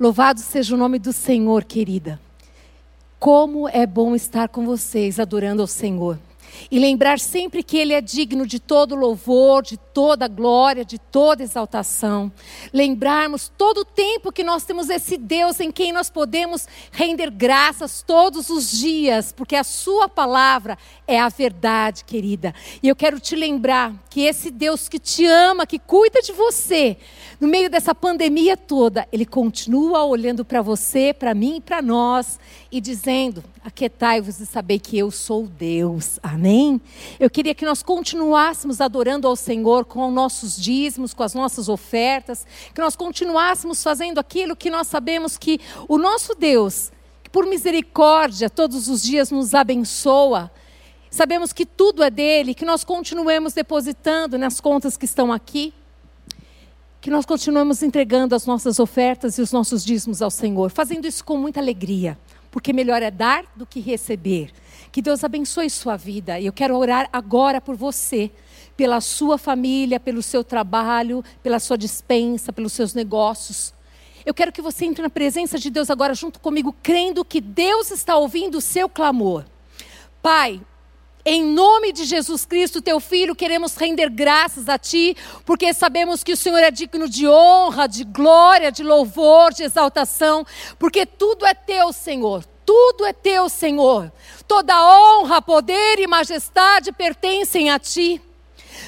Louvado seja o nome do Senhor, querida. Como é bom estar com vocês adorando ao Senhor. E lembrar sempre que Ele é digno de todo louvor, de toda glória, de toda exaltação. Lembrarmos todo o tempo que nós temos esse Deus em quem nós podemos render graças todos os dias, porque a Sua palavra é a verdade, querida. E eu quero te lembrar que esse Deus que te ama, que cuida de você, no meio dessa pandemia toda, Ele continua olhando para você, para mim e para nós, e dizendo: Aquietai-vos e sabei que eu sou Deus. Amém? Eu queria que nós continuássemos adorando ao Senhor com nossos dízimos, com as nossas ofertas, que nós continuássemos fazendo aquilo que nós sabemos que o nosso Deus, que por misericórdia todos os dias nos abençoa, sabemos que tudo é dele, que nós continuemos depositando nas contas que estão aqui que nós continuemos entregando as nossas ofertas e os nossos dízimos ao Senhor, fazendo isso com muita alegria, porque melhor é dar do que receber. Que Deus abençoe sua vida. E eu quero orar agora por você, pela sua família, pelo seu trabalho, pela sua dispensa, pelos seus negócios. Eu quero que você entre na presença de Deus agora junto comigo, crendo que Deus está ouvindo o seu clamor. Pai, em nome de Jesus Cristo, teu filho, queremos render graças a ti, porque sabemos que o Senhor é digno de honra, de glória, de louvor, de exaltação, porque tudo é teu, Senhor. Tudo é teu, Senhor. Toda honra, poder e majestade pertencem a ti.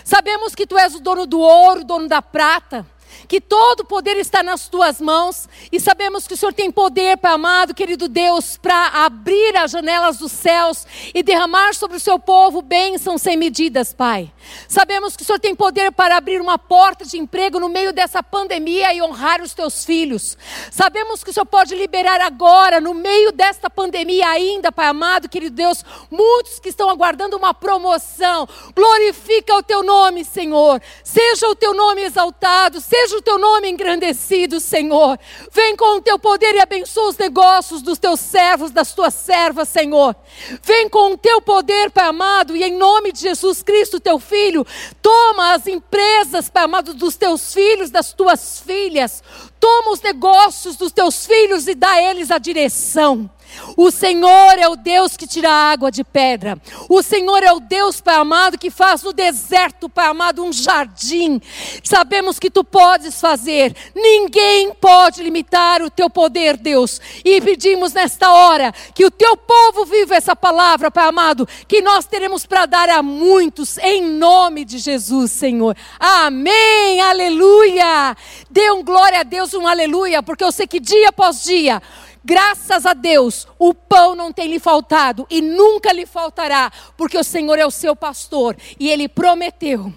Sabemos que tu és o dono do ouro, dono da prata que todo o poder está nas tuas mãos e sabemos que o Senhor tem poder, Pai amado, querido Deus, para abrir as janelas dos céus e derramar sobre o seu povo bênçãos sem medidas, Pai. Sabemos que o Senhor tem poder para abrir uma porta de emprego no meio dessa pandemia e honrar os teus filhos. Sabemos que o Senhor pode liberar agora, no meio desta pandemia ainda, Pai amado, querido Deus, muitos que estão aguardando uma promoção. Glorifica o teu nome, Senhor. Seja o teu nome exaltado, seja Seja o teu nome engrandecido, Senhor. Vem com o teu poder e abençoa os negócios dos teus servos, das tuas servas, Senhor. Vem com o teu poder, Pai amado, e em nome de Jesus Cristo, teu filho, toma as empresas, Pai amado, dos teus filhos, das tuas filhas. Toma os negócios dos teus filhos e dá a eles a direção. O Senhor é o Deus que tira a água de pedra. O Senhor é o Deus, Pai amado, que faz no deserto, Pai amado, um jardim. Sabemos que tu podes fazer. Ninguém pode limitar o teu poder, Deus. E pedimos nesta hora que o teu povo viva essa palavra, Pai amado, que nós teremos para dar a muitos, em nome de Jesus, Senhor. Amém, aleluia. Dê um glória a Deus, um aleluia, porque eu sei que dia após dia Graças a Deus, o pão não tem lhe faltado e nunca lhe faltará, porque o Senhor é o seu pastor e ele prometeu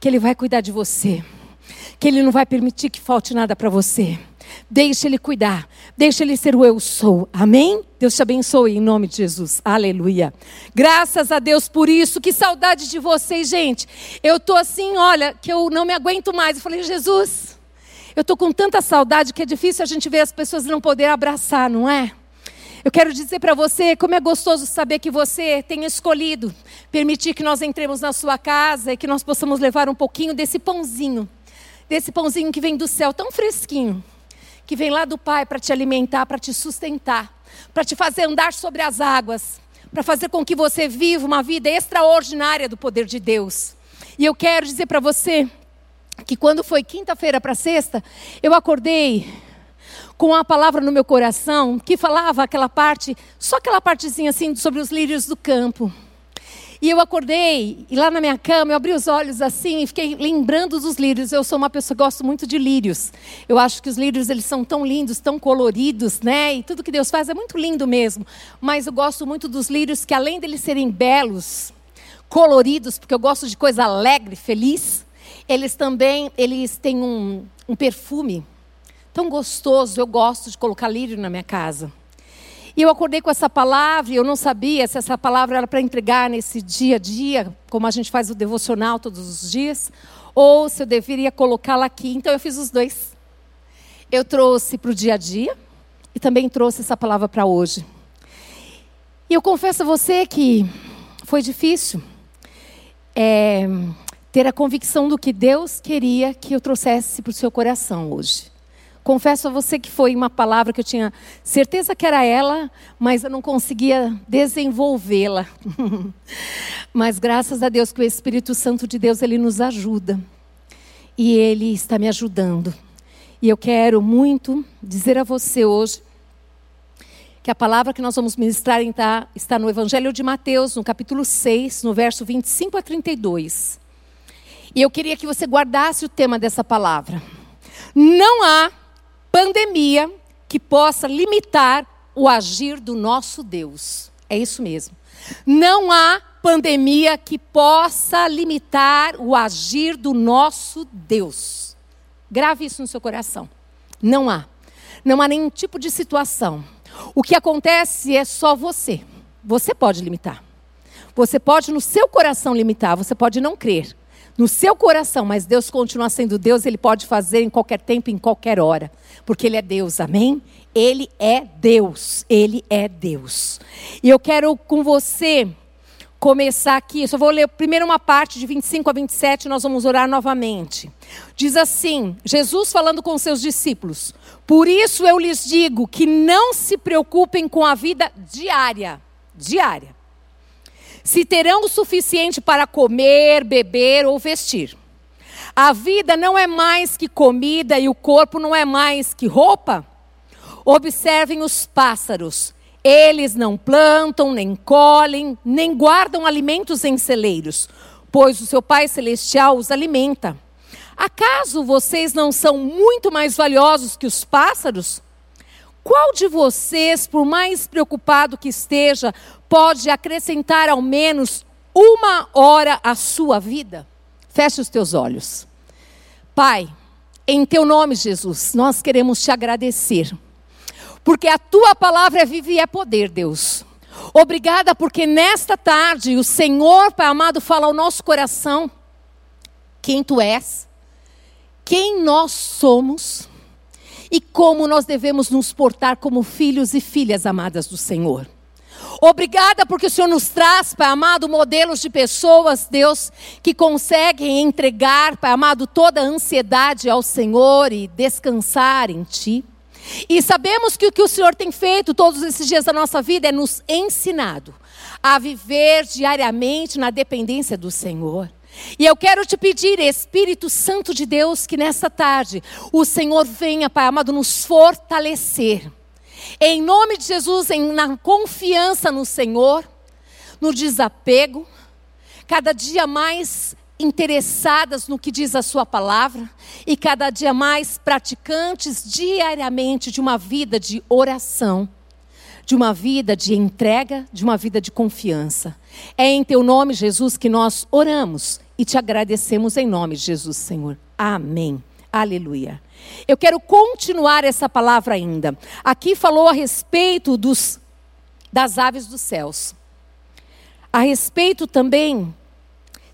que ele vai cuidar de você, que ele não vai permitir que falte nada para você. Deixe ele cuidar, deixe ele ser o eu sou. Amém? Deus te abençoe em nome de Jesus. Aleluia. Graças a Deus por isso. Que saudade de vocês, gente. Eu tô assim, olha, que eu não me aguento mais. Eu falei, Jesus, eu estou com tanta saudade que é difícil a gente ver as pessoas não poder abraçar, não é? Eu quero dizer para você como é gostoso saber que você tem escolhido permitir que nós entremos na sua casa e que nós possamos levar um pouquinho desse pãozinho, desse pãozinho que vem do céu, tão fresquinho, que vem lá do Pai para te alimentar, para te sustentar, para te fazer andar sobre as águas, para fazer com que você viva uma vida extraordinária do poder de Deus. E eu quero dizer para você que quando foi quinta-feira para sexta, eu acordei com uma palavra no meu coração que falava aquela parte, só aquela partezinha assim sobre os lírios do campo. E eu acordei, e lá na minha cama, eu abri os olhos assim e fiquei lembrando dos lírios. Eu sou uma pessoa que gosto muito de lírios. Eu acho que os lírios eles são tão lindos, tão coloridos, né? E tudo que Deus faz é muito lindo mesmo. Mas eu gosto muito dos lírios que além deles serem belos, coloridos, porque eu gosto de coisa alegre, feliz, eles também eles têm um, um perfume tão gostoso. Eu gosto de colocar lírio na minha casa. E eu acordei com essa palavra e eu não sabia se essa palavra era para entregar nesse dia a dia, como a gente faz o devocional todos os dias, ou se eu deveria colocá-la aqui. Então eu fiz os dois. Eu trouxe para o dia a dia e também trouxe essa palavra para hoje. E eu confesso a você que foi difícil. É, ter a convicção do que Deus queria que eu trouxesse para o seu coração hoje. Confesso a você que foi uma palavra que eu tinha certeza que era ela, mas eu não conseguia desenvolvê-la. mas graças a Deus que o Espírito Santo de Deus ele nos ajuda. E ele está me ajudando. E eu quero muito dizer a você hoje que a palavra que nós vamos ministrar está, está no Evangelho de Mateus, no capítulo 6, no verso 25 a 32. E eu queria que você guardasse o tema dessa palavra. Não há pandemia que possa limitar o agir do nosso Deus. É isso mesmo. Não há pandemia que possa limitar o agir do nosso Deus. Grave isso no seu coração. Não há. Não há nenhum tipo de situação. O que acontece é só você. Você pode limitar. Você pode no seu coração limitar, você pode não crer no seu coração, mas Deus continua sendo Deus, Ele pode fazer em qualquer tempo, em qualquer hora, porque Ele é Deus, amém? Ele é Deus, Ele é Deus. E eu quero com você começar aqui, eu só vou ler primeiro uma parte de 25 a 27, nós vamos orar novamente. Diz assim: Jesus falando com seus discípulos: Por isso eu lhes digo que não se preocupem com a vida diária, diária se terão o suficiente para comer, beber ou vestir. A vida não é mais que comida e o corpo não é mais que roupa? Observem os pássaros. Eles não plantam, nem colhem, nem guardam alimentos em celeiros, pois o seu Pai Celestial os alimenta. Acaso vocês não são muito mais valiosos que os pássaros? Qual de vocês, por mais preocupado que esteja, pode acrescentar ao menos uma hora à sua vida? Feche os teus olhos. Pai, em teu nome, Jesus, nós queremos te agradecer. Porque a tua palavra é viva e é poder, Deus. Obrigada porque nesta tarde o Senhor, Pai amado, fala ao nosso coração quem tu és, quem nós somos e como nós devemos nos portar como filhos e filhas amadas do Senhor. Obrigada porque o Senhor nos traz, Pai amado, modelos de pessoas, Deus, que conseguem entregar, Pai amado, toda a ansiedade ao Senhor e descansar em Ti. E sabemos que o que o Senhor tem feito todos esses dias da nossa vida é nos ensinado a viver diariamente na dependência do Senhor. E eu quero te pedir, Espírito Santo de Deus, que nessa tarde o Senhor venha, Pai amado, nos fortalecer. Em nome de Jesus, em, na confiança no Senhor, no desapego, cada dia mais interessadas no que diz a Sua palavra e cada dia mais praticantes diariamente de uma vida de oração de uma vida de entrega, de uma vida de confiança. É em teu nome, Jesus, que nós oramos e te agradecemos em nome de Jesus, Senhor. Amém. Aleluia. Eu quero continuar essa palavra ainda. Aqui falou a respeito dos, das aves dos céus. A respeito também,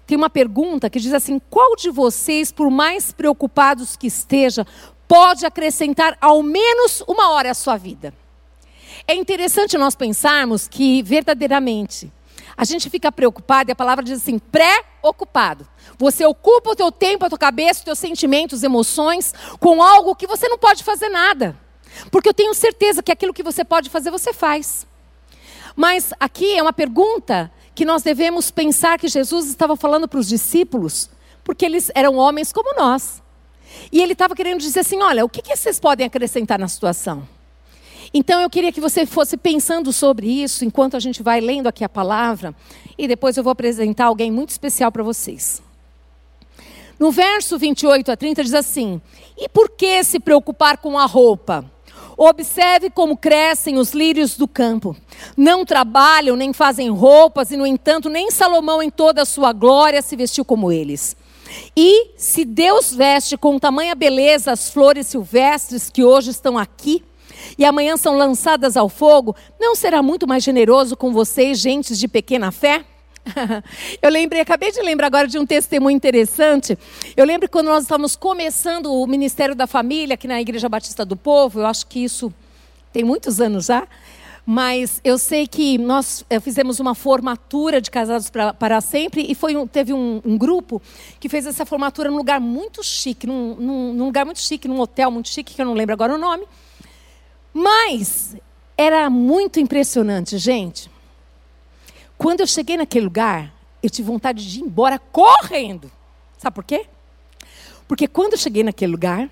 tem uma pergunta que diz assim: qual de vocês, por mais preocupados que esteja, pode acrescentar ao menos uma hora à sua vida? É interessante nós pensarmos que verdadeiramente a gente fica preocupado e a palavra diz assim, pré-ocupado. Você ocupa o teu tempo, a tua cabeça, os teus sentimentos, emoções com algo que você não pode fazer nada. Porque eu tenho certeza que aquilo que você pode fazer, você faz. Mas aqui é uma pergunta que nós devemos pensar que Jesus estava falando para os discípulos, porque eles eram homens como nós. E ele estava querendo dizer assim: olha, o que, que vocês podem acrescentar na situação? Então eu queria que você fosse pensando sobre isso enquanto a gente vai lendo aqui a palavra e depois eu vou apresentar alguém muito especial para vocês. No verso 28 a 30 diz assim: E por que se preocupar com a roupa? Observe como crescem os lírios do campo. Não trabalham nem fazem roupas, e no entanto, nem Salomão em toda a sua glória se vestiu como eles. E se Deus veste com tamanha beleza as flores silvestres que hoje estão aqui, e amanhã são lançadas ao fogo, não será muito mais generoso com vocês, gentes de pequena fé? Eu lembrei, acabei de lembrar agora de um testemunho interessante. Eu lembro quando nós estávamos começando o Ministério da Família aqui na Igreja Batista do Povo, eu acho que isso tem muitos anos já. Mas eu sei que nós eh, fizemos uma formatura de casados pra, para sempre e foi um, teve um, um, grupo que fez essa formatura num lugar muito chique, num, num, num lugar muito chique, num hotel muito chique, que eu não lembro agora o nome. Mas era muito impressionante, gente. Quando eu cheguei naquele lugar, eu tive vontade de ir embora correndo. Sabe por quê? Porque quando eu cheguei naquele lugar,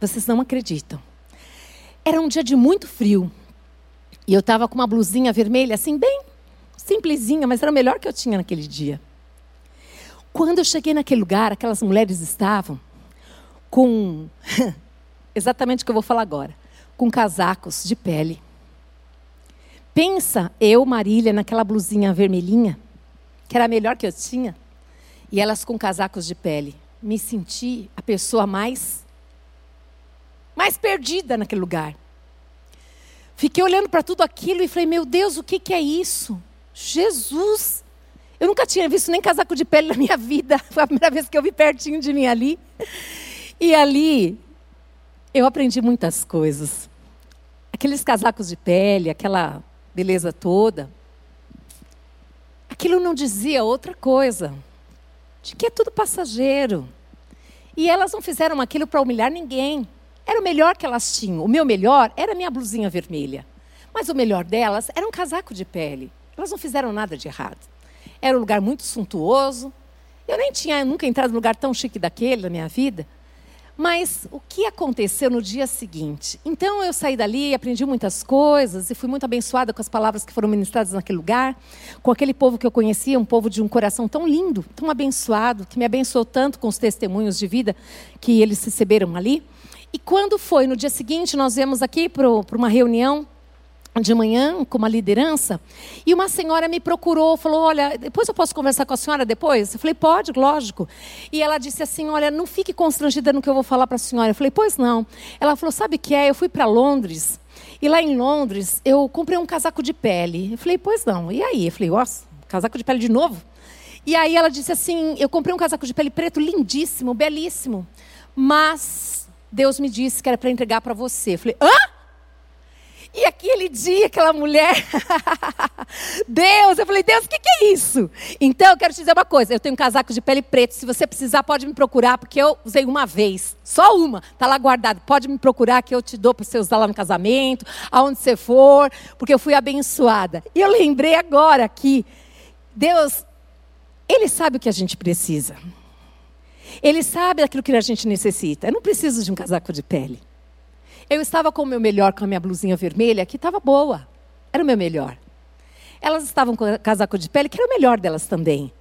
vocês não acreditam. Era um dia de muito frio. E eu estava com uma blusinha vermelha, assim, bem simplesinha, mas era o melhor que eu tinha naquele dia. Quando eu cheguei naquele lugar, aquelas mulheres estavam com exatamente o que eu vou falar agora, com casacos de pele. Pensa eu, Marília, naquela blusinha vermelhinha, que era a melhor que eu tinha, e elas com casacos de pele. Me senti a pessoa mais mais perdida naquele lugar. Fiquei olhando para tudo aquilo e falei: Meu Deus, o que, que é isso? Jesus! Eu nunca tinha visto nem casaco de pele na minha vida. Foi a primeira vez que eu vi pertinho de mim ali. E ali eu aprendi muitas coisas. Aqueles casacos de pele, aquela beleza toda. Aquilo não dizia outra coisa. De que é tudo passageiro. E elas não fizeram aquilo para humilhar ninguém. Era o melhor que elas tinham. O meu melhor era a minha blusinha vermelha. Mas o melhor delas era um casaco de pele. Elas não fizeram nada de errado. Era um lugar muito suntuoso. Eu nem tinha nunca entrado num lugar tão chique daquele na minha vida. Mas o que aconteceu no dia seguinte? Então eu saí dali, aprendi muitas coisas e fui muito abençoada com as palavras que foram ministradas naquele lugar, com aquele povo que eu conhecia, um povo de um coração tão lindo, tão abençoado, que me abençoou tanto com os testemunhos de vida que eles receberam ali. E quando foi no dia seguinte, nós viemos aqui para uma reunião de manhã com uma liderança e uma senhora me procurou, falou: Olha, depois eu posso conversar com a senhora depois? Eu falei: Pode, lógico. E ela disse assim: Olha, não fique constrangida no que eu vou falar para a senhora. Eu falei: Pois não. Ela falou: Sabe o que é? Eu fui para Londres e lá em Londres eu comprei um casaco de pele. Eu falei: Pois não. E aí? Eu falei: Nossa, casaco de pele de novo? E aí ela disse assim: Eu comprei um casaco de pele preto lindíssimo, belíssimo, mas Deus me disse que era para entregar para você. Eu falei, hã? E aquele dia, aquela mulher, Deus, eu falei, Deus, o que, que, é isso? Então, eu quero te dizer uma coisa: eu tenho um casaco de pele preta. Se você precisar, pode me procurar, porque eu usei uma vez, só uma, está lá guardado. Pode me procurar, que eu te dou para você usar lá no casamento, aonde você for, porque eu fui abençoada. E eu lembrei agora que Deus, Ele sabe o que a gente precisa. Ele sabe aquilo que a gente necessita. Eu não preciso de um casaco de pele. Eu estava com o meu melhor, com a minha blusinha vermelha, que estava boa. Era o meu melhor. Elas estavam com casaco de pele, que era o melhor delas também.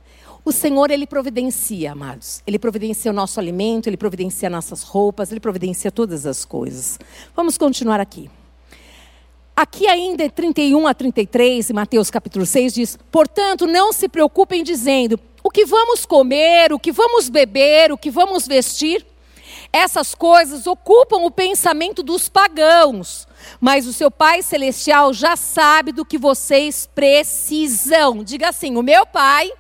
O Senhor, Ele providencia, amados. Ele providencia o nosso alimento, Ele providencia nossas roupas, Ele providencia todas as coisas. Vamos continuar aqui. Aqui ainda é 31 a 33, em Mateus capítulo 6, diz: Portanto, não se preocupem dizendo o que vamos comer, o que vamos beber, o que vamos vestir. Essas coisas ocupam o pensamento dos pagãos, mas o seu Pai Celestial já sabe do que vocês precisam. Diga assim: o meu Pai,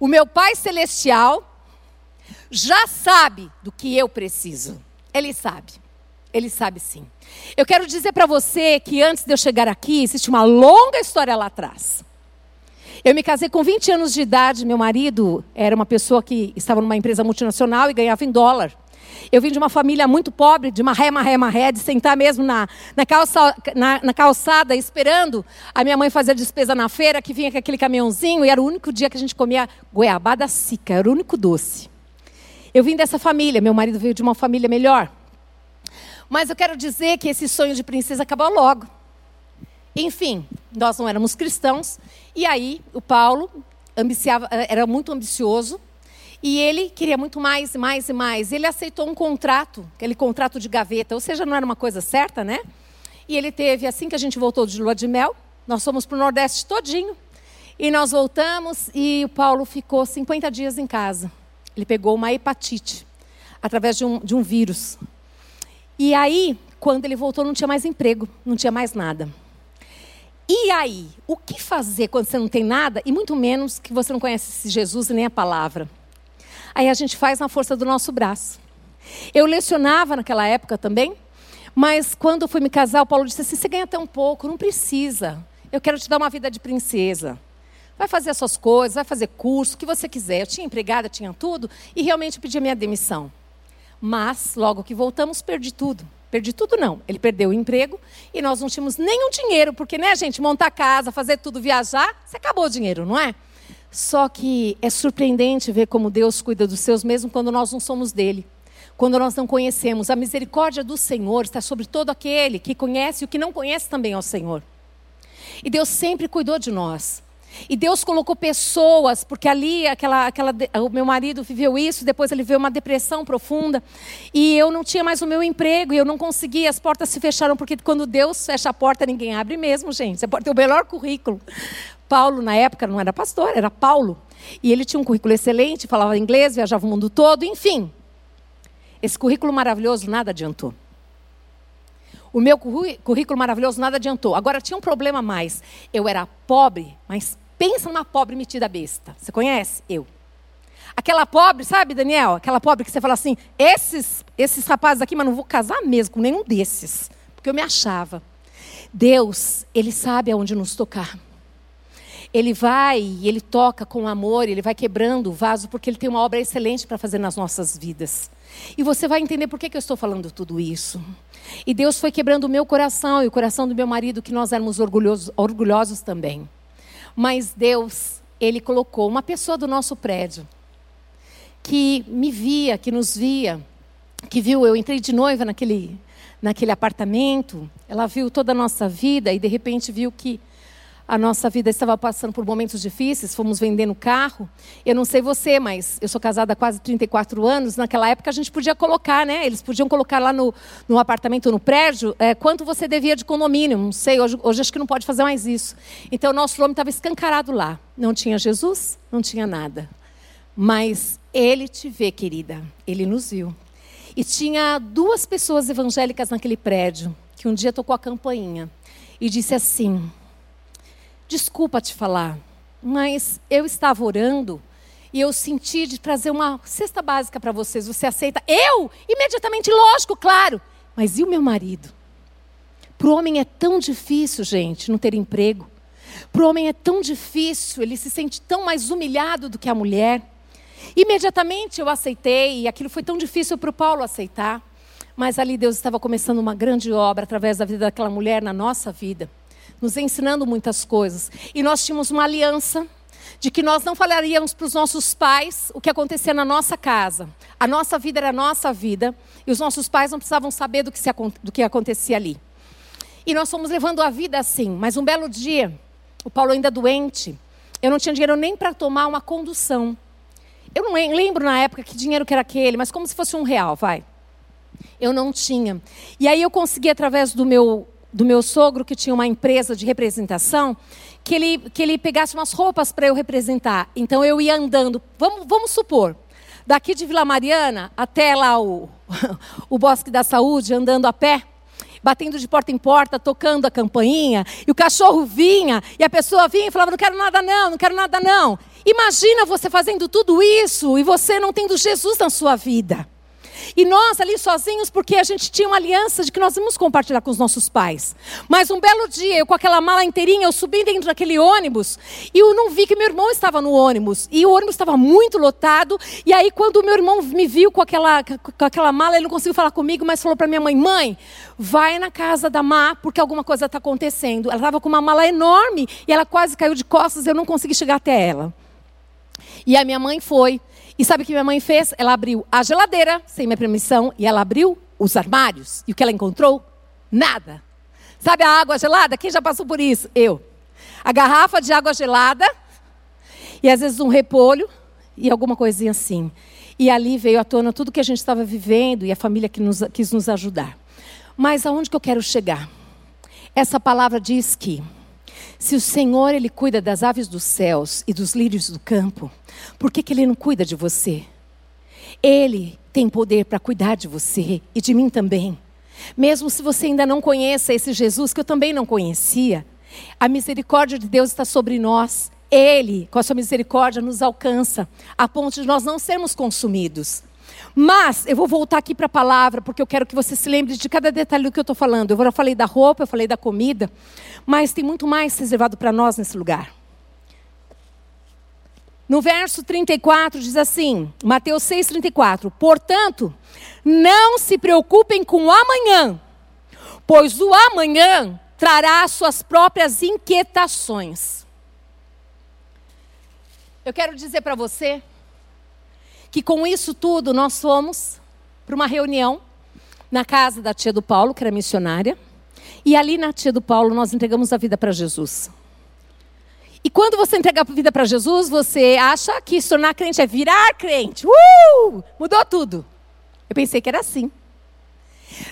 o meu Pai Celestial, já sabe do que eu preciso. Ele sabe. Ele sabe sim. Eu quero dizer para você que antes de eu chegar aqui, existe uma longa história lá atrás. Eu me casei com 20 anos de idade, meu marido era uma pessoa que estava numa empresa multinacional e ganhava em dólar. Eu vim de uma família muito pobre, de marré, marré, marré, de sentar mesmo na, na, calça, na, na calçada esperando a minha mãe fazer a despesa na feira, que vinha com aquele caminhãozinho, e era o único dia que a gente comia goiabada seca, era o único doce. Eu vim dessa família, meu marido veio de uma família melhor. Mas eu quero dizer que esse sonho de princesa acabou logo. Enfim, nós não éramos cristãos, e aí o Paulo ambiciava, era muito ambicioso, e ele queria muito mais, mais e mais. Ele aceitou um contrato, aquele contrato de gaveta, ou seja, não era uma coisa certa, né? E ele teve, assim que a gente voltou de lua de mel, nós fomos para o Nordeste todinho, e nós voltamos, e o Paulo ficou 50 dias em casa. Ele pegou uma hepatite, através de um, de um vírus. E aí, quando ele voltou, não tinha mais emprego, não tinha mais nada. E aí, o que fazer quando você não tem nada e muito menos que você não conhece esse Jesus e nem a palavra? Aí a gente faz na força do nosso braço. Eu lecionava naquela época também, Mas quando fui me casar, o Paulo disse assim: você ganha tão pouco, não precisa. Eu quero te dar uma vida de princesa. Vai fazer as suas coisas, vai fazer curso, o que você quiser. Eu tinha empregada, tinha tudo, e realmente pedi a minha demissão. Mas, logo que voltamos, perdi tudo. Perdi tudo não. Ele perdeu o emprego e nós não tínhamos nenhum dinheiro, porque, né, gente, montar casa, fazer tudo, viajar, você acabou o dinheiro, não é? Só que é surpreendente ver como Deus cuida dos seus, mesmo quando nós não somos dele. Quando nós não conhecemos. A misericórdia do Senhor está sobre todo aquele que conhece e o que não conhece também ao Senhor. E Deus sempre cuidou de nós. E Deus colocou pessoas, porque ali aquela, aquela, o meu marido viveu isso, depois ele veio uma depressão profunda, e eu não tinha mais o meu emprego, e eu não conseguia, as portas se fecharam, porque quando Deus fecha a porta, ninguém abre mesmo, gente. Você pode ter o melhor currículo. Paulo, na época, não era pastor, era Paulo. E ele tinha um currículo excelente, falava inglês, viajava o mundo todo, enfim. Esse currículo maravilhoso nada adiantou. O meu currículo maravilhoso nada adiantou. Agora tinha um problema mais. Eu era pobre, mas pensa numa pobre metida besta. Você conhece? Eu. Aquela pobre, sabe, Daniel? Aquela pobre que você fala assim: esses, esses rapazes aqui, mas não vou casar mesmo com nenhum desses. Porque eu me achava. Deus, Ele sabe aonde nos tocar. Ele vai e ele toca com amor, ele vai quebrando o vaso, porque ele tem uma obra excelente para fazer nas nossas vidas. E você vai entender por que, que eu estou falando tudo isso. E Deus foi quebrando o meu coração e o coração do meu marido, que nós éramos orgulhosos, orgulhosos também. Mas Deus, Ele colocou uma pessoa do nosso prédio que me via, que nos via, que viu, eu entrei de noiva naquele, naquele apartamento, ela viu toda a nossa vida e de repente viu que a nossa vida estava passando por momentos difíceis, fomos vendendo carro. Eu não sei você, mas eu sou casada há quase 34 anos. Naquela época a gente podia colocar, né? Eles podiam colocar lá no, no apartamento, no prédio, é, quanto você devia de condomínio. Não sei, hoje, hoje acho que não pode fazer mais isso. Então nosso nome estava escancarado lá. Não tinha Jesus, não tinha nada. Mas ele te vê, querida. Ele nos viu. E tinha duas pessoas evangélicas naquele prédio que um dia tocou a campainha e disse assim: Desculpa te falar, mas eu estava orando e eu senti de trazer uma cesta básica para vocês. Você aceita? Eu? Imediatamente, lógico, claro. Mas e o meu marido? Para o homem é tão difícil, gente, não ter emprego. Para o homem é tão difícil, ele se sente tão mais humilhado do que a mulher. Imediatamente eu aceitei, e aquilo foi tão difícil para o Paulo aceitar. Mas ali Deus estava começando uma grande obra através da vida daquela mulher na nossa vida nos ensinando muitas coisas. E nós tínhamos uma aliança de que nós não falaríamos para os nossos pais o que acontecia na nossa casa. A nossa vida era a nossa vida e os nossos pais não precisavam saber do que, se, do que acontecia ali. E nós fomos levando a vida assim. Mas um belo dia, o Paulo ainda doente, eu não tinha dinheiro nem para tomar uma condução. Eu não lembro na época que dinheiro que era aquele, mas como se fosse um real, vai. Eu não tinha. E aí eu consegui, através do meu do meu sogro, que tinha uma empresa de representação, que ele, que ele pegasse umas roupas para eu representar. Então eu ia andando, vamos, vamos supor, daqui de Vila Mariana até lá o, o Bosque da Saúde, andando a pé, batendo de porta em porta, tocando a campainha, e o cachorro vinha, e a pessoa vinha e falava: Não quero nada, não, não quero nada, não. Imagina você fazendo tudo isso e você não tendo Jesus na sua vida. E nós ali sozinhos, porque a gente tinha uma aliança de que nós íamos compartilhar com os nossos pais. Mas um belo dia, eu com aquela mala inteirinha, eu subi dentro daquele ônibus e eu não vi que meu irmão estava no ônibus. E o ônibus estava muito lotado. E aí, quando meu irmão me viu com aquela, com aquela mala, ele não conseguiu falar comigo, mas falou para minha mãe: Mãe, vai na casa da Má, porque alguma coisa está acontecendo. Ela estava com uma mala enorme e ela quase caiu de costas eu não consegui chegar até ela. E a minha mãe foi. E sabe o que minha mãe fez? Ela abriu a geladeira, sem minha permissão, e ela abriu os armários. E o que ela encontrou? Nada. Sabe a água gelada? Quem já passou por isso? Eu. A garrafa de água gelada, e às vezes um repolho, e alguma coisinha assim. E ali veio à tona tudo que a gente estava vivendo e a família que nos, quis nos ajudar. Mas aonde que eu quero chegar? Essa palavra diz que se o Senhor ele cuida das aves dos céus e dos lírios do campo, por que, que ele não cuida de você? Ele tem poder para cuidar de você e de mim também. Mesmo se você ainda não conheça esse Jesus que eu também não conhecia, a misericórdia de Deus está sobre nós. Ele, com a sua misericórdia, nos alcança, a ponto de nós não sermos consumidos. Mas eu vou voltar aqui para a palavra, porque eu quero que você se lembre de cada detalhe do que eu estou falando. Eu já falei da roupa, eu falei da comida, mas tem muito mais reservado para nós nesse lugar. No verso 34 diz assim, Mateus 6,34: Portanto, não se preocupem com o amanhã, pois o amanhã trará suas próprias inquietações. Eu quero dizer para você que com isso tudo nós fomos para uma reunião na casa da tia do Paulo, que era missionária, e ali na tia do Paulo nós entregamos a vida para Jesus. E quando você entregar a vida para Jesus, você acha que se tornar crente é virar crente. Uh! Mudou tudo. Eu pensei que era assim.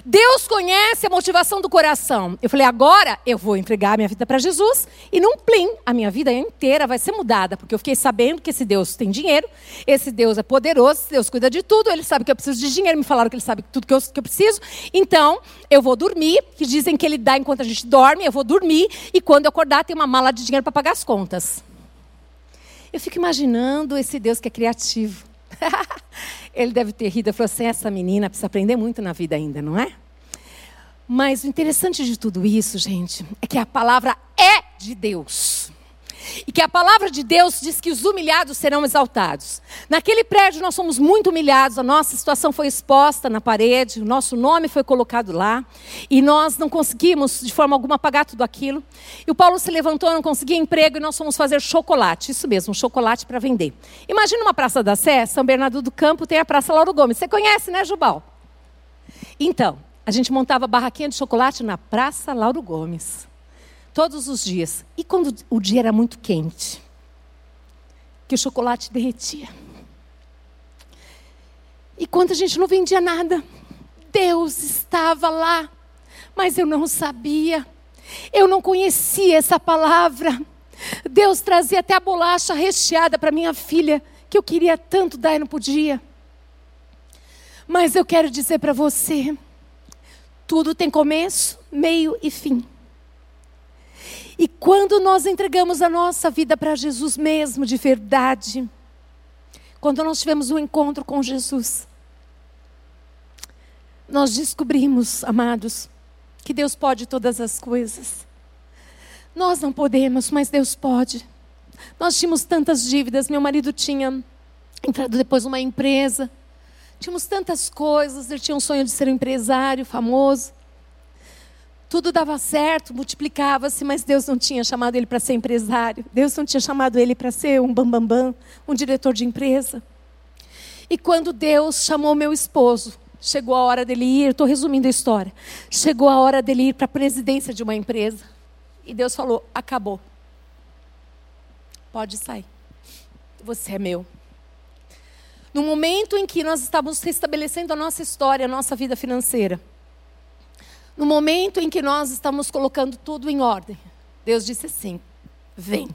Deus conhece a motivação do coração. Eu falei, agora eu vou entregar a minha vida para Jesus e num plim, a minha vida inteira vai ser mudada, porque eu fiquei sabendo que esse Deus tem dinheiro, esse Deus é poderoso, esse Deus cuida de tudo, ele sabe que eu preciso de dinheiro, me falaram que ele sabe tudo que eu, que eu preciso, então eu vou dormir, que dizem que ele dá enquanto a gente dorme, eu vou dormir e quando eu acordar tem uma mala de dinheiro para pagar as contas. Eu fico imaginando esse Deus que é criativo. Ele deve ter rido e falou assim: essa menina precisa aprender muito na vida ainda, não é? Mas o interessante de tudo isso, gente, é que a palavra é de Deus. E que a palavra de Deus diz que os humilhados serão exaltados. Naquele prédio nós fomos muito humilhados, a nossa situação foi exposta na parede, o nosso nome foi colocado lá, e nós não conseguimos de forma alguma pagar tudo aquilo. E o Paulo se levantou, não conseguia emprego, e nós fomos fazer chocolate, isso mesmo, chocolate para vender. Imagina uma Praça da Sé, São Bernardo do Campo tem a Praça Lauro Gomes. Você conhece, né, Jubal? Então, a gente montava barraquinha de chocolate na Praça Lauro Gomes todos os dias. E quando o dia era muito quente, que o chocolate derretia. E quando a gente não vendia nada, Deus estava lá, mas eu não sabia. Eu não conhecia essa palavra. Deus trazia até a bolacha recheada para minha filha, que eu queria tanto dar e não podia. Mas eu quero dizer para você: tudo tem começo, meio e fim. E quando nós entregamos a nossa vida para Jesus mesmo, de verdade, quando nós tivemos um encontro com Jesus, nós descobrimos, amados, que Deus pode todas as coisas. Nós não podemos, mas Deus pode. Nós tínhamos tantas dívidas, meu marido tinha entrado depois numa empresa. Tínhamos tantas coisas, ele tinha um sonho de ser um empresário famoso. Tudo dava certo, multiplicava-se, mas Deus não tinha chamado ele para ser empresário. Deus não tinha chamado ele para ser um bambambam, bam, bam, um diretor de empresa. E quando Deus chamou meu esposo, chegou a hora dele ir, estou resumindo a história. Chegou a hora dele ir para a presidência de uma empresa. E Deus falou: acabou. Pode sair. Você é meu. No momento em que nós estávamos restabelecendo a nossa história, a nossa vida financeira, no momento em que nós estamos colocando tudo em ordem, Deus disse assim: vem.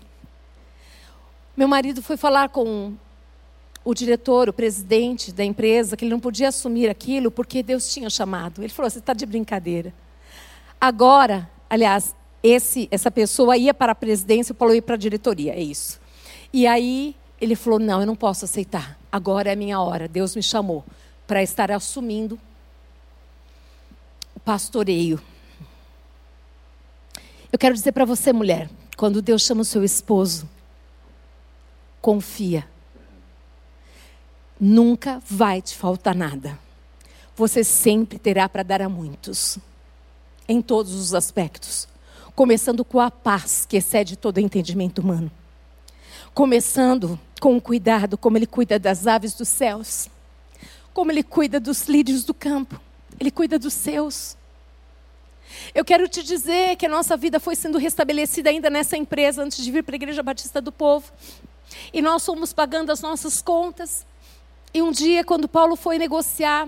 Meu marido foi falar com o diretor, o presidente da empresa, que ele não podia assumir aquilo porque Deus tinha chamado. Ele falou: você está de brincadeira. Agora, aliás, esse, essa pessoa ia para a presidência, o Paulo ia para a diretoria, é isso. E aí ele falou: não, eu não posso aceitar. Agora é a minha hora. Deus me chamou para estar assumindo pastoreio. Eu quero dizer para você, mulher, quando Deus chama o seu esposo, confia. Nunca vai te faltar nada. Você sempre terá para dar a muitos, em todos os aspectos. Começando com a paz que excede todo entendimento humano. Começando com o cuidado, como Ele cuida das aves dos céus, como Ele cuida dos lírios do campo ele cuida dos seus. Eu quero te dizer que a nossa vida foi sendo restabelecida ainda nessa empresa antes de vir para a Igreja Batista do Povo. E nós fomos pagando as nossas contas. E um dia, quando Paulo foi negociar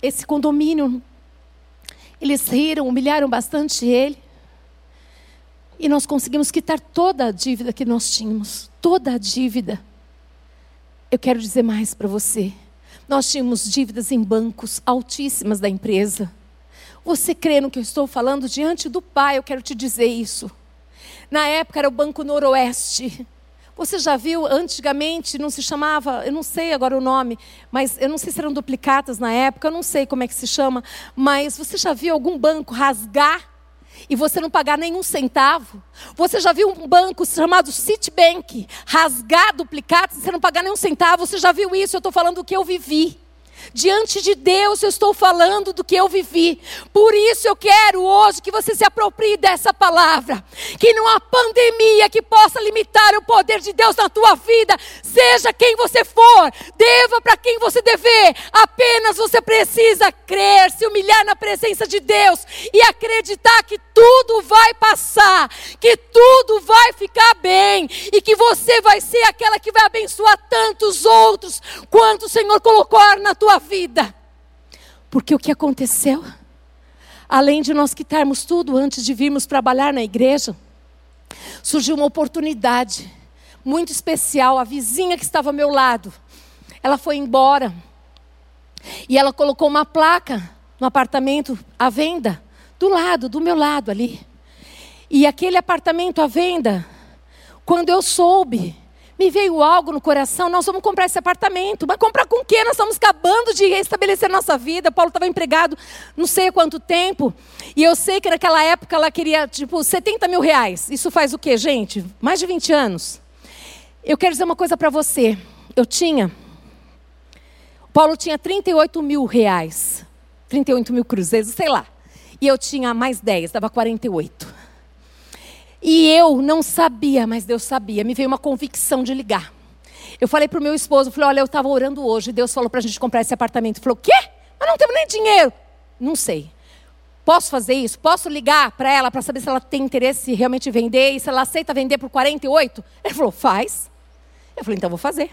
esse condomínio, eles riram, humilharam bastante ele. E nós conseguimos quitar toda a dívida que nós tínhamos. Toda a dívida. Eu quero dizer mais para você. Nós tínhamos dívidas em bancos altíssimas da empresa. Você crê no que eu estou falando? Diante do Pai, eu quero te dizer isso. Na época era o Banco Noroeste. Você já viu, antigamente não se chamava, eu não sei agora o nome, mas eu não sei se eram duplicatas na época, eu não sei como é que se chama, mas você já viu algum banco rasgar e você não pagar nenhum centavo? Você já viu um banco chamado Citibank rasgar duplicatas e você não pagar nenhum centavo? Você já viu isso? Eu estou falando do que eu vivi. Diante de Deus eu estou falando do que eu vivi. Por isso eu quero hoje que você se aproprie dessa palavra. Que não há pandemia que possa limitar o poder de Deus na tua vida. Seja quem você for, deva para quem você dever. Apenas você precisa crer, se humilhar na presença de Deus e acreditar que tudo vai passar, que tudo vai ficar bem e que você vai ser aquela que vai abençoar tantos outros quanto o Senhor colocou na tua vida. Porque o que aconteceu? Além de nós quitarmos tudo antes de virmos trabalhar na igreja, surgiu uma oportunidade muito especial. A vizinha que estava ao meu lado, ela foi embora. E ela colocou uma placa no apartamento à venda, do lado, do meu lado ali. E aquele apartamento à venda, quando eu soube, me veio algo no coração, nós vamos comprar esse apartamento. Mas comprar com o quê? Nós estamos acabando de restabelecer nossa vida. Paulo estava empregado não sei há quanto tempo. E eu sei que naquela época ela queria, tipo, 70 mil reais. Isso faz o quê, gente? Mais de 20 anos. Eu quero dizer uma coisa para você. Eu tinha. Paulo tinha 38 mil reais. 38 mil cruzeiros, sei lá. E eu tinha mais 10, dava 48. E eu não sabia, mas Deus sabia. Me veio uma convicção de ligar. Eu falei para o meu esposo, falei, olha, eu estava orando hoje, Deus falou para a gente comprar esse apartamento. Ele falou, quê? Mas não temos nem dinheiro. Não sei. Posso fazer isso? Posso ligar para ela para saber se ela tem interesse em realmente vender e se ela aceita vender por 48? Ele falou, faz. Eu falei, então vou fazer.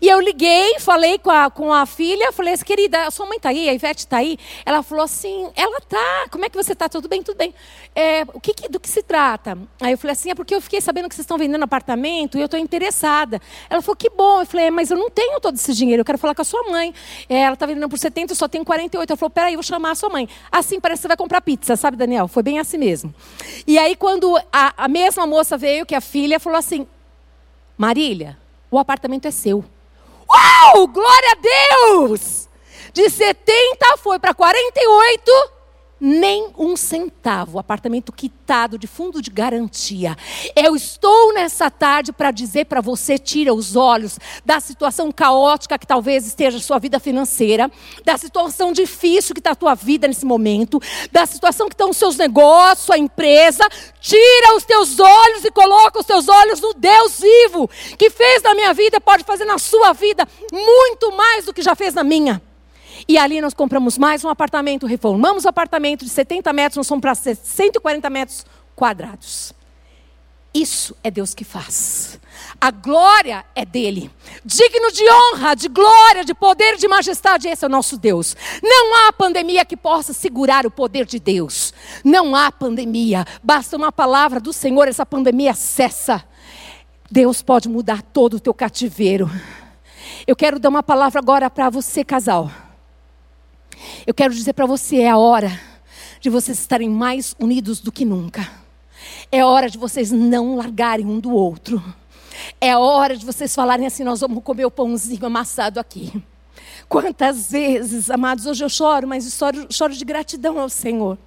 E eu liguei, falei com a, com a filha, falei assim, querida, a sua mãe está aí, a Ivete está aí? Ela falou assim, ela tá, como é que você está? Tudo bem, tudo bem. É, o que, do que se trata? Aí eu falei assim, é porque eu fiquei sabendo que vocês estão vendendo apartamento e eu estou interessada. Ela falou, que bom. Eu falei, é, mas eu não tenho todo esse dinheiro, eu quero falar com a sua mãe. É, ela está vendendo por 70, eu só tenho 48. Ela falou, peraí, eu vou chamar a sua mãe. Assim, parece que você vai comprar pizza, sabe, Daniel? Foi bem assim mesmo. E aí, quando a, a mesma moça veio, que é a filha, falou assim, Marília, o apartamento é seu. Uau! Glória a Deus! De 70 foi para 48 nem um centavo, apartamento quitado de fundo de garantia. Eu estou nessa tarde para dizer para você: tira os olhos da situação caótica que talvez esteja sua vida financeira, da situação difícil que está a tua vida nesse momento, da situação que estão os seus negócios, a empresa. Tira os teus olhos e coloca os teus olhos no Deus vivo, que fez na minha vida e pode fazer na sua vida muito mais do que já fez na minha. E ali nós compramos mais um apartamento, reformamos o apartamento de 70 metros, nós fomos para 140 metros quadrados. Isso é Deus que faz. A glória é dele. Digno de honra, de glória, de poder, de majestade, esse é o nosso Deus. Não há pandemia que possa segurar o poder de Deus. Não há pandemia. Basta uma palavra do Senhor, essa pandemia cessa. Deus pode mudar todo o teu cativeiro. Eu quero dar uma palavra agora para você, casal. Eu quero dizer para você: é a hora de vocês estarem mais unidos do que nunca. É hora de vocês não largarem um do outro. É hora de vocês falarem assim: nós vamos comer o pãozinho amassado aqui. Quantas vezes, amados, hoje eu choro, mas choro, choro de gratidão ao Senhor.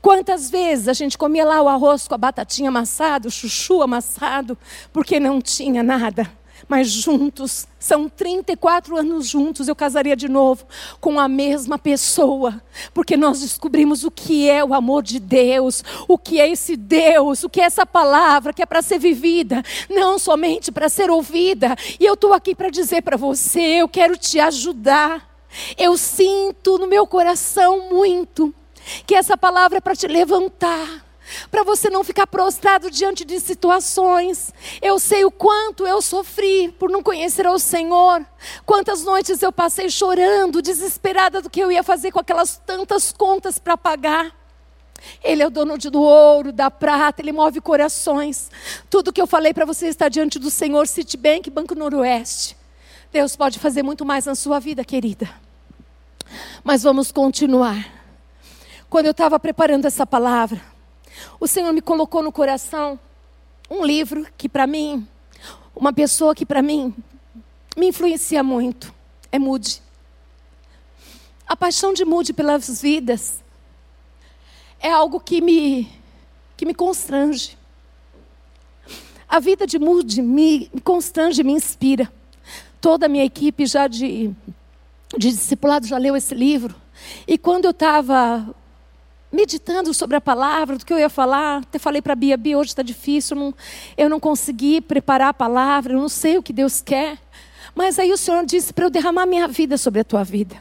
Quantas vezes a gente comia lá o arroz com a batatinha amassada, o chuchu amassado, porque não tinha nada mas juntos, são 34 anos juntos, eu casaria de novo com a mesma pessoa, porque nós descobrimos o que é o amor de Deus, o que é esse Deus, o que é essa palavra que é para ser vivida, não somente para ser ouvida. E eu estou aqui para dizer para você: eu quero te ajudar. Eu sinto no meu coração muito que essa palavra é para te levantar para você não ficar prostrado diante de situações. Eu sei o quanto eu sofri por não conhecer ao Senhor. Quantas noites eu passei chorando, desesperada do que eu ia fazer com aquelas tantas contas para pagar. Ele é o dono do ouro, da prata, ele move corações. Tudo que eu falei para você está diante do Senhor, Citibank, Banco Noroeste. Deus pode fazer muito mais na sua vida, querida. Mas vamos continuar. Quando eu estava preparando essa palavra, o Senhor me colocou no coração um livro que para mim Uma pessoa que para mim me influencia muito é Moody. A paixão de Moody pelas vidas é algo que me, que me constrange. A vida de me, me constrange, me inspira. Toda a minha equipe já de, de discipulado já leu esse livro. E quando eu estava meditando sobre a palavra, do que eu ia falar, até falei para a Bia, Bia, hoje está difícil, não, eu não consegui preparar a palavra, eu não sei o que Deus quer. Mas aí o Senhor disse para eu derramar minha vida sobre a tua vida,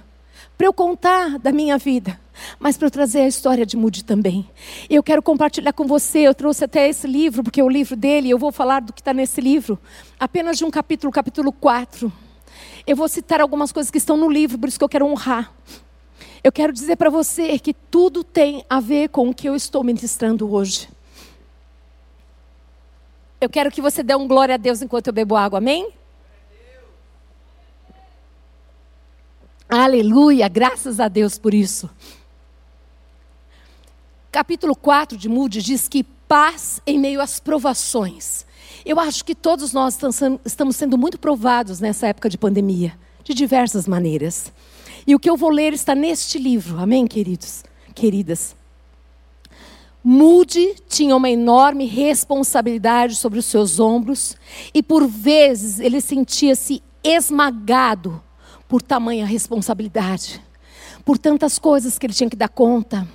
para eu contar da minha vida, mas para eu trazer a história de Moody também. Eu quero compartilhar com você, eu trouxe até esse livro, porque é o livro dele, eu vou falar do que está nesse livro, apenas de um capítulo, capítulo 4. Eu vou citar algumas coisas que estão no livro, por isso que eu quero honrar. Eu quero dizer para você que tudo tem a ver com o que eu estou ministrando hoje. Eu quero que você dê um glória a Deus enquanto eu bebo água, amém? Aleluia, graças a Deus por isso. Capítulo 4 de Moody diz que paz em meio às provações. Eu acho que todos nós estamos sendo muito provados nessa época de pandemia, de diversas maneiras. E o que eu vou ler está neste livro, amém, queridos, queridas. Moody tinha uma enorme responsabilidade sobre os seus ombros e por vezes ele sentia-se esmagado por tamanha responsabilidade, por tantas coisas que ele tinha que dar conta.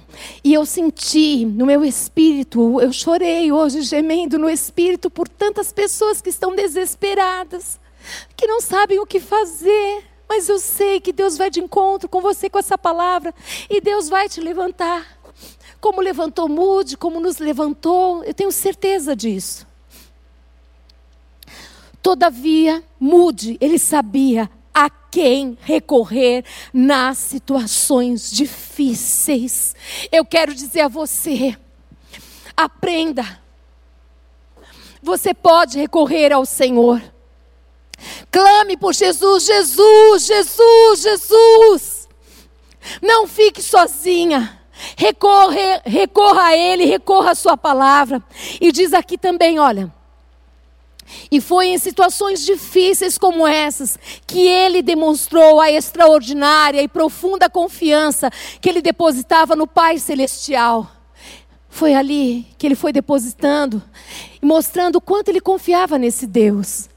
E eu senti no meu espírito, eu chorei hoje gemendo no espírito por tantas pessoas que estão desesperadas, que não sabem o que fazer. Mas eu sei que Deus vai de encontro com você com essa palavra e Deus vai te levantar. Como levantou Mude, como nos levantou, eu tenho certeza disso. Todavia, Mude, ele sabia a quem recorrer nas situações difíceis. Eu quero dizer a você, aprenda. Você pode recorrer ao Senhor. Clame por Jesus, Jesus, Jesus, Jesus. Não fique sozinha. Recorre, recorra a Ele, recorra à Sua palavra. E diz aqui também: olha. E foi em situações difíceis como essas que ele demonstrou a extraordinária e profunda confiança que ele depositava no Pai Celestial. Foi ali que ele foi depositando e mostrando o quanto ele confiava nesse Deus.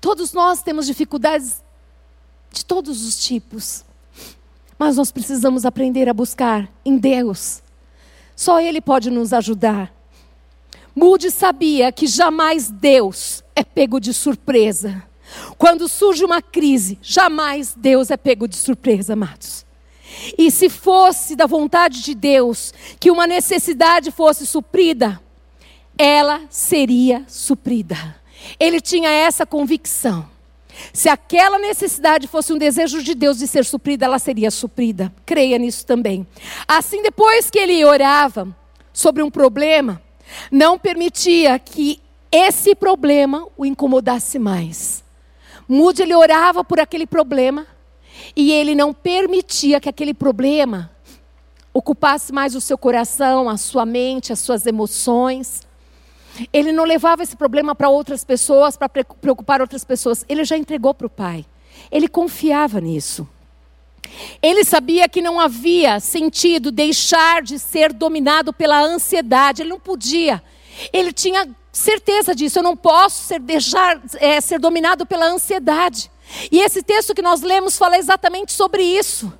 Todos nós temos dificuldades de todos os tipos. Mas nós precisamos aprender a buscar em Deus. Só Ele pode nos ajudar. Mude sabia que jamais Deus é pego de surpresa. Quando surge uma crise, jamais Deus é pego de surpresa, amados. E se fosse da vontade de Deus que uma necessidade fosse suprida, ela seria suprida. Ele tinha essa convicção. Se aquela necessidade fosse um desejo de Deus de ser suprida, ela seria suprida. Creia nisso também. Assim, depois que ele orava sobre um problema, não permitia que esse problema o incomodasse mais. Mude ele orava por aquele problema e ele não permitia que aquele problema ocupasse mais o seu coração, a sua mente, as suas emoções. Ele não levava esse problema para outras pessoas, para preocupar outras pessoas. Ele já entregou para o Pai. Ele confiava nisso. Ele sabia que não havia sentido deixar de ser dominado pela ansiedade. Ele não podia. Ele tinha certeza disso. Eu não posso ser, deixar é, ser dominado pela ansiedade. E esse texto que nós lemos fala exatamente sobre isso.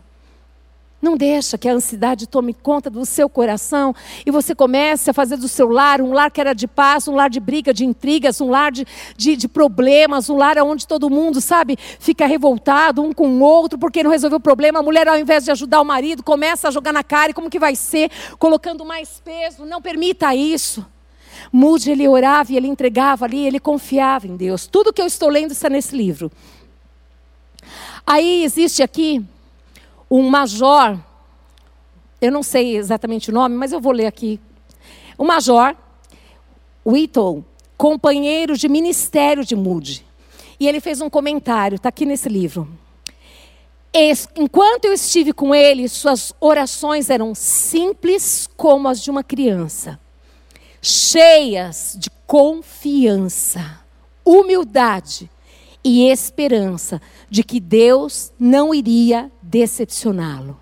Não deixa que a ansiedade tome conta do seu coração e você comece a fazer do seu lar um lar que era de paz, um lar de briga, de intrigas, um lar de, de, de problemas, um lar onde todo mundo, sabe, fica revoltado um com o outro porque não resolveu o problema. A mulher, ao invés de ajudar o marido, começa a jogar na cara e como que vai ser, colocando mais peso. Não permita isso. Mude, ele orava e ele entregava ali, ele confiava em Deus. Tudo que eu estou lendo está nesse livro. Aí existe aqui um major, eu não sei exatamente o nome, mas eu vou ler aqui. O major, Whittle, companheiro de ministério de Moody. E ele fez um comentário, está aqui nesse livro. Enquanto eu estive com ele, suas orações eram simples como as de uma criança, cheias de confiança, humildade e esperança de que Deus não iria decepcioná-lo.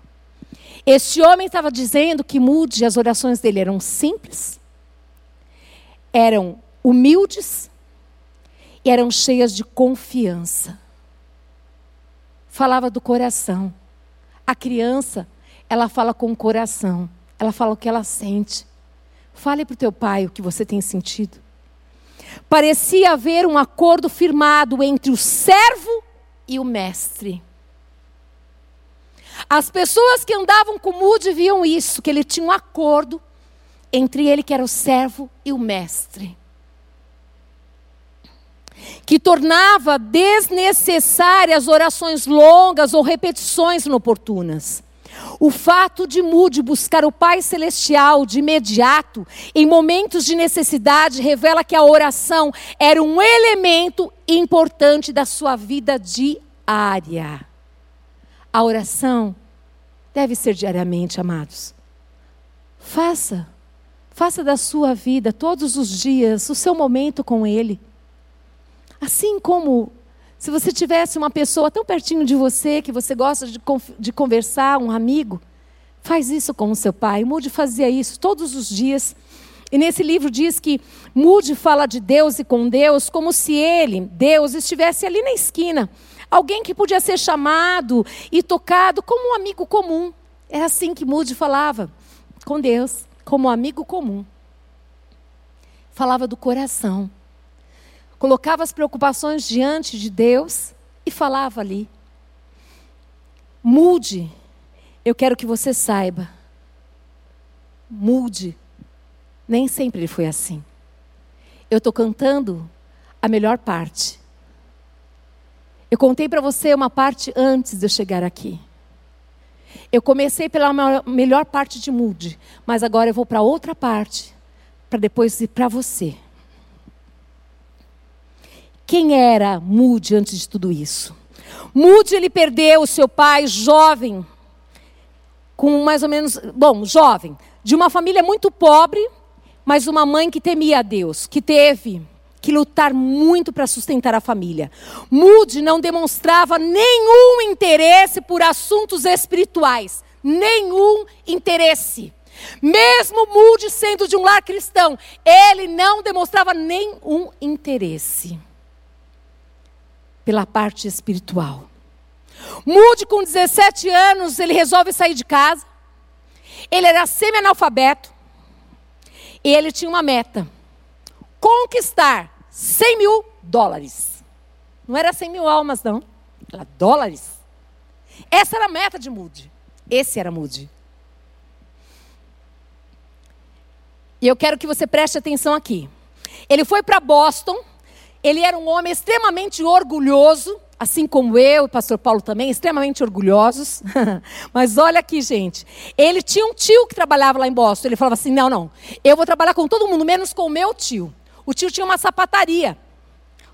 Este homem estava dizendo que Mude, as orações dele eram simples, eram humildes e eram cheias de confiança. Falava do coração. A criança, ela fala com o coração, ela fala o que ela sente. Fale para o teu pai o que você tem sentido. Parecia haver um acordo firmado entre o servo e o mestre. As pessoas que andavam com Mude viam isso, que ele tinha um acordo entre ele, que era o servo, e o mestre. Que tornava desnecessárias orações longas ou repetições inoportunas. O fato de Mude buscar o Pai Celestial de imediato, em momentos de necessidade, revela que a oração era um elemento importante da sua vida diária. A oração deve ser diariamente, amados. Faça. Faça da sua vida, todos os dias, o seu momento com Ele. Assim como se você tivesse uma pessoa tão pertinho de você, que você gosta de, de conversar, um amigo, faz isso com o seu pai. Mude fazia isso todos os dias. E nesse livro diz que Mude fala de Deus e com Deus como se ele, Deus, estivesse ali na esquina, Alguém que podia ser chamado e tocado como um amigo comum. Era assim que Moody falava com Deus, como um amigo comum. Falava do coração. Colocava as preocupações diante de Deus e falava ali. Mude, eu quero que você saiba. Mude, nem sempre ele foi assim. Eu estou cantando a melhor parte. Eu contei para você uma parte antes de eu chegar aqui. Eu comecei pela melhor parte de Moody, mas agora eu vou para outra parte, para depois ir para você. Quem era Moody antes de tudo isso? Moody ele perdeu o seu pai jovem, com mais ou menos, bom, jovem, de uma família muito pobre, mas uma mãe que temia a Deus, que teve que lutar muito para sustentar a família. Moody não demonstrava nenhum interesse por assuntos espirituais, nenhum interesse. Mesmo Moody sendo de um lar cristão, ele não demonstrava nenhum interesse pela parte espiritual. Moody, com 17 anos, ele resolve sair de casa. Ele era semi-analfabeto. E ele tinha uma meta conquistar 100 mil dólares. Não era 100 mil almas, não. Era dólares. Essa era a meta de Moody. Esse era Moody. E eu quero que você preste atenção aqui. Ele foi para Boston. Ele era um homem extremamente orgulhoso, assim como eu e o pastor Paulo também, extremamente orgulhosos. Mas olha aqui, gente. Ele tinha um tio que trabalhava lá em Boston. Ele falava assim: não, não, eu vou trabalhar com todo mundo, menos com o meu tio. O tio tinha uma sapataria.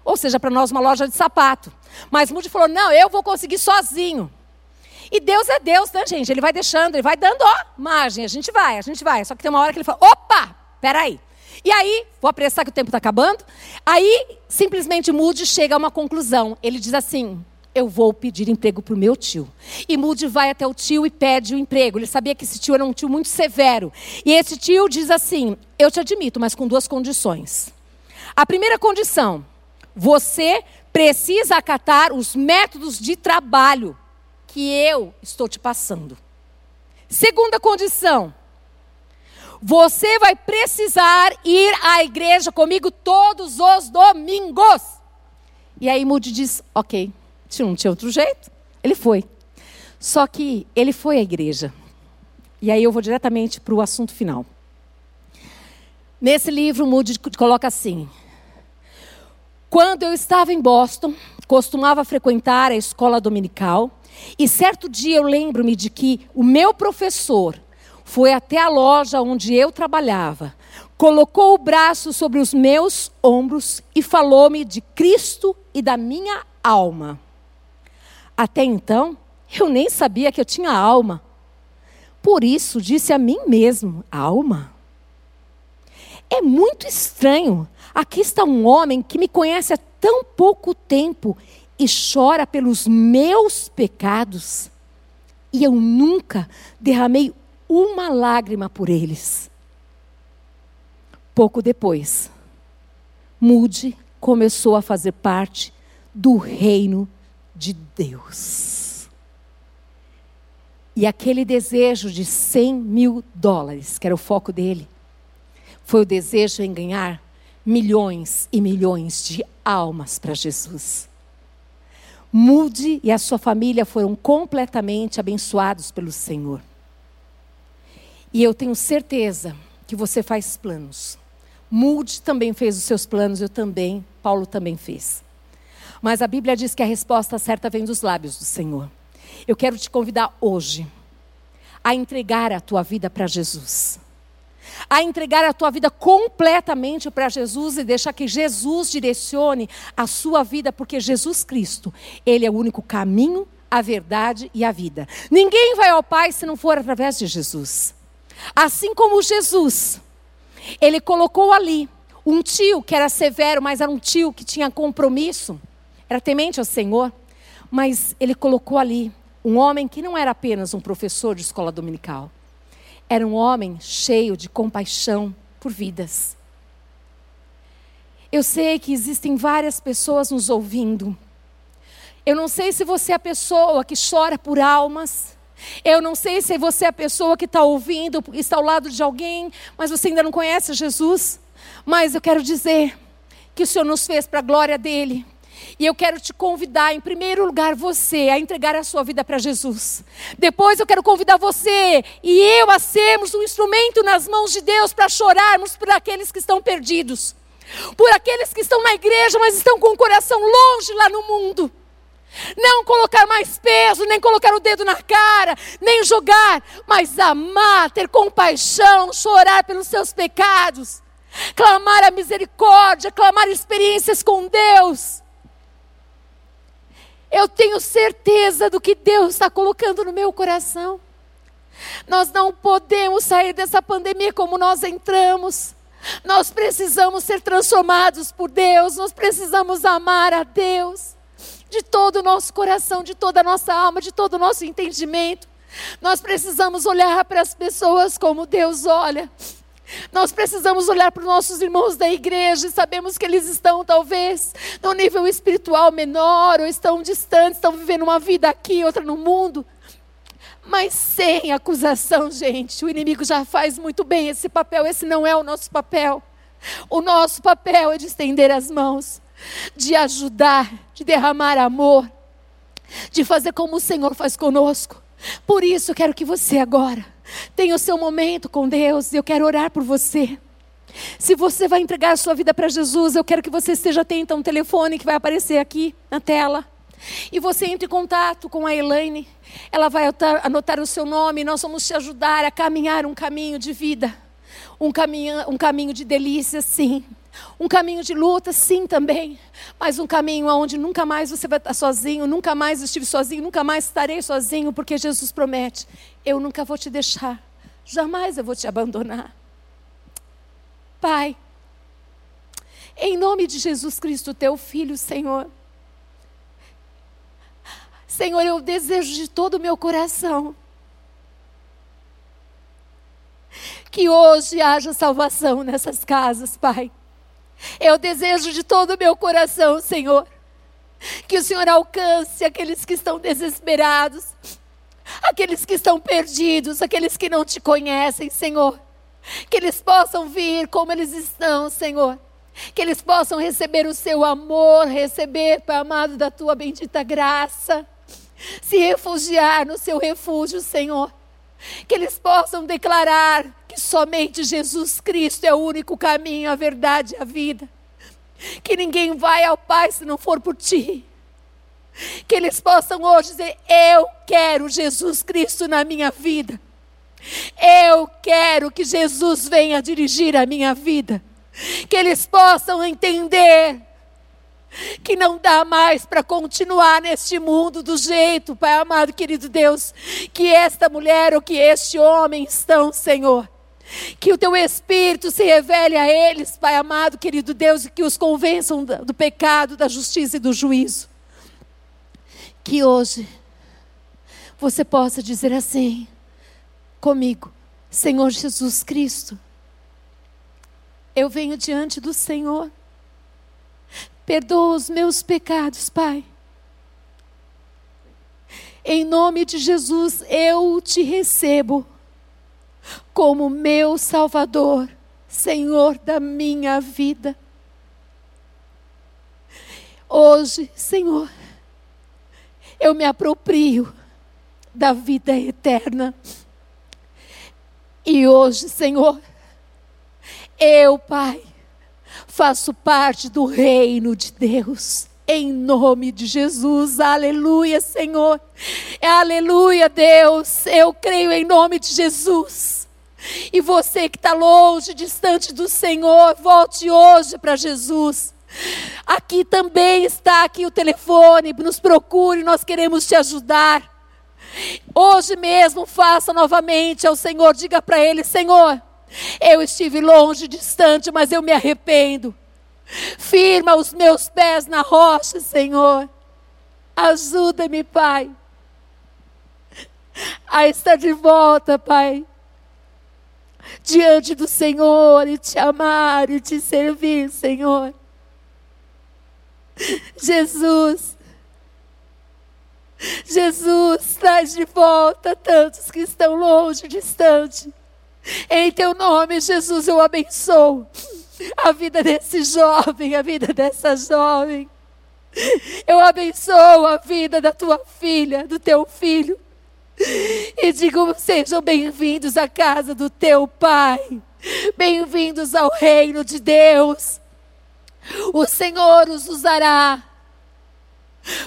Ou seja, para nós uma loja de sapato. Mas Moody falou: não, eu vou conseguir sozinho. E Deus é Deus, né, gente? Ele vai deixando, ele vai dando, ó, margem. A gente vai, a gente vai. Só que tem uma hora que ele fala: opa, peraí. E aí, vou apressar que o tempo está acabando. Aí, simplesmente Moody chega a uma conclusão. Ele diz assim: eu vou pedir emprego para o meu tio. E Moody vai até o tio e pede o emprego. Ele sabia que esse tio era um tio muito severo. E esse tio diz assim: eu te admito, mas com duas condições. A primeira condição, você precisa acatar os métodos de trabalho que eu estou te passando. Segunda condição, você vai precisar ir à igreja comigo todos os domingos. E aí Moody diz: Ok, não tinha outro jeito, ele foi. Só que ele foi à igreja. E aí eu vou diretamente para o assunto final. Nesse livro, Moody coloca assim: quando eu estava em Boston, costumava frequentar a escola dominical, e certo dia eu lembro-me de que o meu professor foi até a loja onde eu trabalhava, colocou o braço sobre os meus ombros e falou-me de Cristo e da minha alma. Até então, eu nem sabia que eu tinha alma. Por isso, disse a mim mesmo: alma? É muito estranho Aqui está um homem que me conhece há tão pouco tempo e chora pelos meus pecados, e eu nunca derramei uma lágrima por eles. Pouco depois, Mude começou a fazer parte do reino de Deus. E aquele desejo de 100 mil dólares, que era o foco dele, foi o desejo em ganhar milhões e milhões de almas para Jesus. Mude e a sua família foram completamente abençoados pelo Senhor. E eu tenho certeza que você faz planos. Mude também fez os seus planos, eu também, Paulo também fez. Mas a Bíblia diz que a resposta certa vem dos lábios do Senhor. Eu quero te convidar hoje a entregar a tua vida para Jesus. A entregar a tua vida completamente para Jesus e deixar que Jesus direcione a sua vida, porque Jesus Cristo, Ele é o único caminho, a verdade e a vida. Ninguém vai ao Pai se não for através de Jesus. Assim como Jesus, Ele colocou ali um tio que era severo, mas era um tio que tinha compromisso era temente ao Senhor, mas ele colocou ali um homem que não era apenas um professor de escola dominical, era um homem cheio de compaixão por vidas. Eu sei que existem várias pessoas nos ouvindo. Eu não sei se você é a pessoa que chora por almas. Eu não sei se você é a pessoa que está ouvindo, está ao lado de alguém, mas você ainda não conhece Jesus. Mas eu quero dizer que o Senhor nos fez para a glória dele. E eu quero te convidar, em primeiro lugar, você a entregar a sua vida para Jesus. Depois eu quero convidar você e eu a sermos um instrumento nas mãos de Deus para chorarmos por aqueles que estão perdidos. Por aqueles que estão na igreja, mas estão com o coração longe lá no mundo. Não colocar mais peso, nem colocar o dedo na cara, nem jogar, mas amar, ter compaixão, chorar pelos seus pecados, clamar a misericórdia, clamar experiências com Deus. Eu tenho certeza do que Deus está colocando no meu coração. Nós não podemos sair dessa pandemia como nós entramos. Nós precisamos ser transformados por Deus, nós precisamos amar a Deus de todo o nosso coração, de toda a nossa alma, de todo o nosso entendimento. Nós precisamos olhar para as pessoas como Deus olha. Nós precisamos olhar para os nossos irmãos da igreja e sabemos que eles estão, talvez, no nível espiritual menor, ou estão distantes, estão vivendo uma vida aqui, outra no mundo. Mas sem acusação, gente. O inimigo já faz muito bem esse papel, esse não é o nosso papel. O nosso papel é de estender as mãos, de ajudar, de derramar amor, de fazer como o Senhor faz conosco. Por isso, eu quero que você agora tenha o seu momento com Deus eu quero orar por você. Se você vai entregar a sua vida para Jesus, eu quero que você esteja atento a um telefone que vai aparecer aqui na tela. E você entre em contato com a Elaine. Ela vai anotar o seu nome nós vamos te ajudar a caminhar um caminho de vida. Um caminho, um caminho de delícia, sim. Um caminho de luta, sim, também. Mas um caminho onde nunca mais você vai estar sozinho, nunca mais estive sozinho, nunca mais estarei sozinho, porque Jesus promete: eu nunca vou te deixar, jamais eu vou te abandonar. Pai, em nome de Jesus Cristo, teu filho, Senhor. Senhor, eu desejo de todo o meu coração que hoje haja salvação nessas casas, Pai. Eu desejo de todo o meu coração, Senhor, que o Senhor alcance aqueles que estão desesperados, aqueles que estão perdidos, aqueles que não te conhecem, Senhor. Que eles possam vir como eles estão, Senhor. Que eles possam receber o seu amor, receber, Pai amado, da tua bendita graça. Se refugiar no seu refúgio, Senhor. Que eles possam declarar que somente Jesus Cristo é o único caminho, a verdade e a vida. Que ninguém vai ao Pai se não for por ti. Que eles possam hoje dizer: Eu quero Jesus Cristo na minha vida. Eu quero que Jesus venha dirigir a minha vida. Que eles possam entender que não dá mais para continuar neste mundo do jeito, Pai amado, querido Deus, que esta mulher ou que este homem estão, Senhor. Que o teu Espírito se revele a eles, Pai amado, querido Deus, e que os convençam do pecado, da justiça e do juízo. Que hoje você possa dizer assim comigo: Senhor Jesus Cristo, eu venho diante do Senhor, perdoa os meus pecados, Pai. Em nome de Jesus, eu te recebo como meu Salvador, Senhor da minha vida. Hoje, Senhor, eu me aproprio da vida eterna. E hoje, Senhor, eu, Pai, faço parte do reino de Deus. Em nome de Jesus, aleluia, Senhor. Aleluia, Deus. Eu creio em nome de Jesus. E você que está longe, distante do Senhor, volte hoje para Jesus. Aqui também está aqui o telefone, nos procure, nós queremos te ajudar. Hoje mesmo faça novamente ao Senhor, diga para ele, Senhor, eu estive longe, distante, mas eu me arrependo. Firma os meus pés na rocha, Senhor. Ajuda-me, Pai, a estar de volta, Pai, diante do Senhor e te amar e te servir, Senhor. Jesus, Jesus, traz de volta tantos que estão longe, distante. Em teu nome, Jesus, eu abençoo a vida desse jovem, a vida dessa jovem. Eu abençoo a vida da tua filha, do teu filho. E digo: sejam bem-vindos à casa do teu Pai. Bem-vindos ao reino de Deus. O Senhor os usará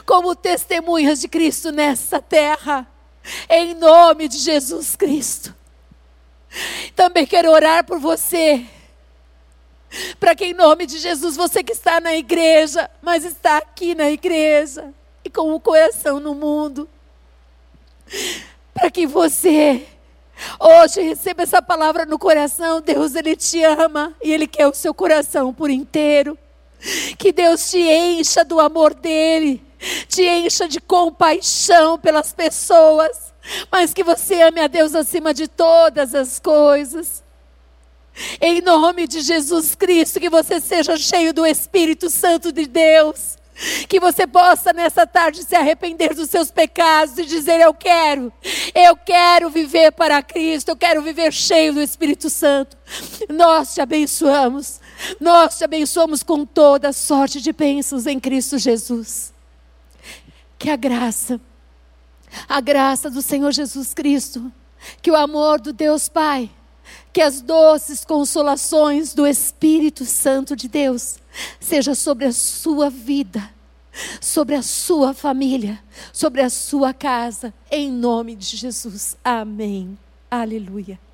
como testemunhas de Cristo nessa terra. Em nome de Jesus Cristo. Também quero orar por você. Para que em nome de Jesus, você que está na igreja, mas está aqui na igreja e com o coração no mundo, para que você hoje receba essa palavra no coração, Deus ele te ama e ele quer o seu coração por inteiro. Que Deus te encha do amor dele, te encha de compaixão pelas pessoas mas que você ame a Deus acima de todas as coisas. Em nome de Jesus Cristo, que você seja cheio do Espírito Santo de Deus. Que você possa nessa tarde se arrepender dos seus pecados e dizer: Eu quero, eu quero viver para Cristo, eu quero viver cheio do Espírito Santo. Nós te abençoamos, nós te abençoamos com toda sorte de bênçãos em Cristo Jesus. Que a graça a graça do Senhor Jesus Cristo, que o amor do Deus Pai, que as doces consolações do Espírito Santo de Deus seja sobre a sua vida, sobre a sua família, sobre a sua casa, em nome de Jesus. Amém. Aleluia.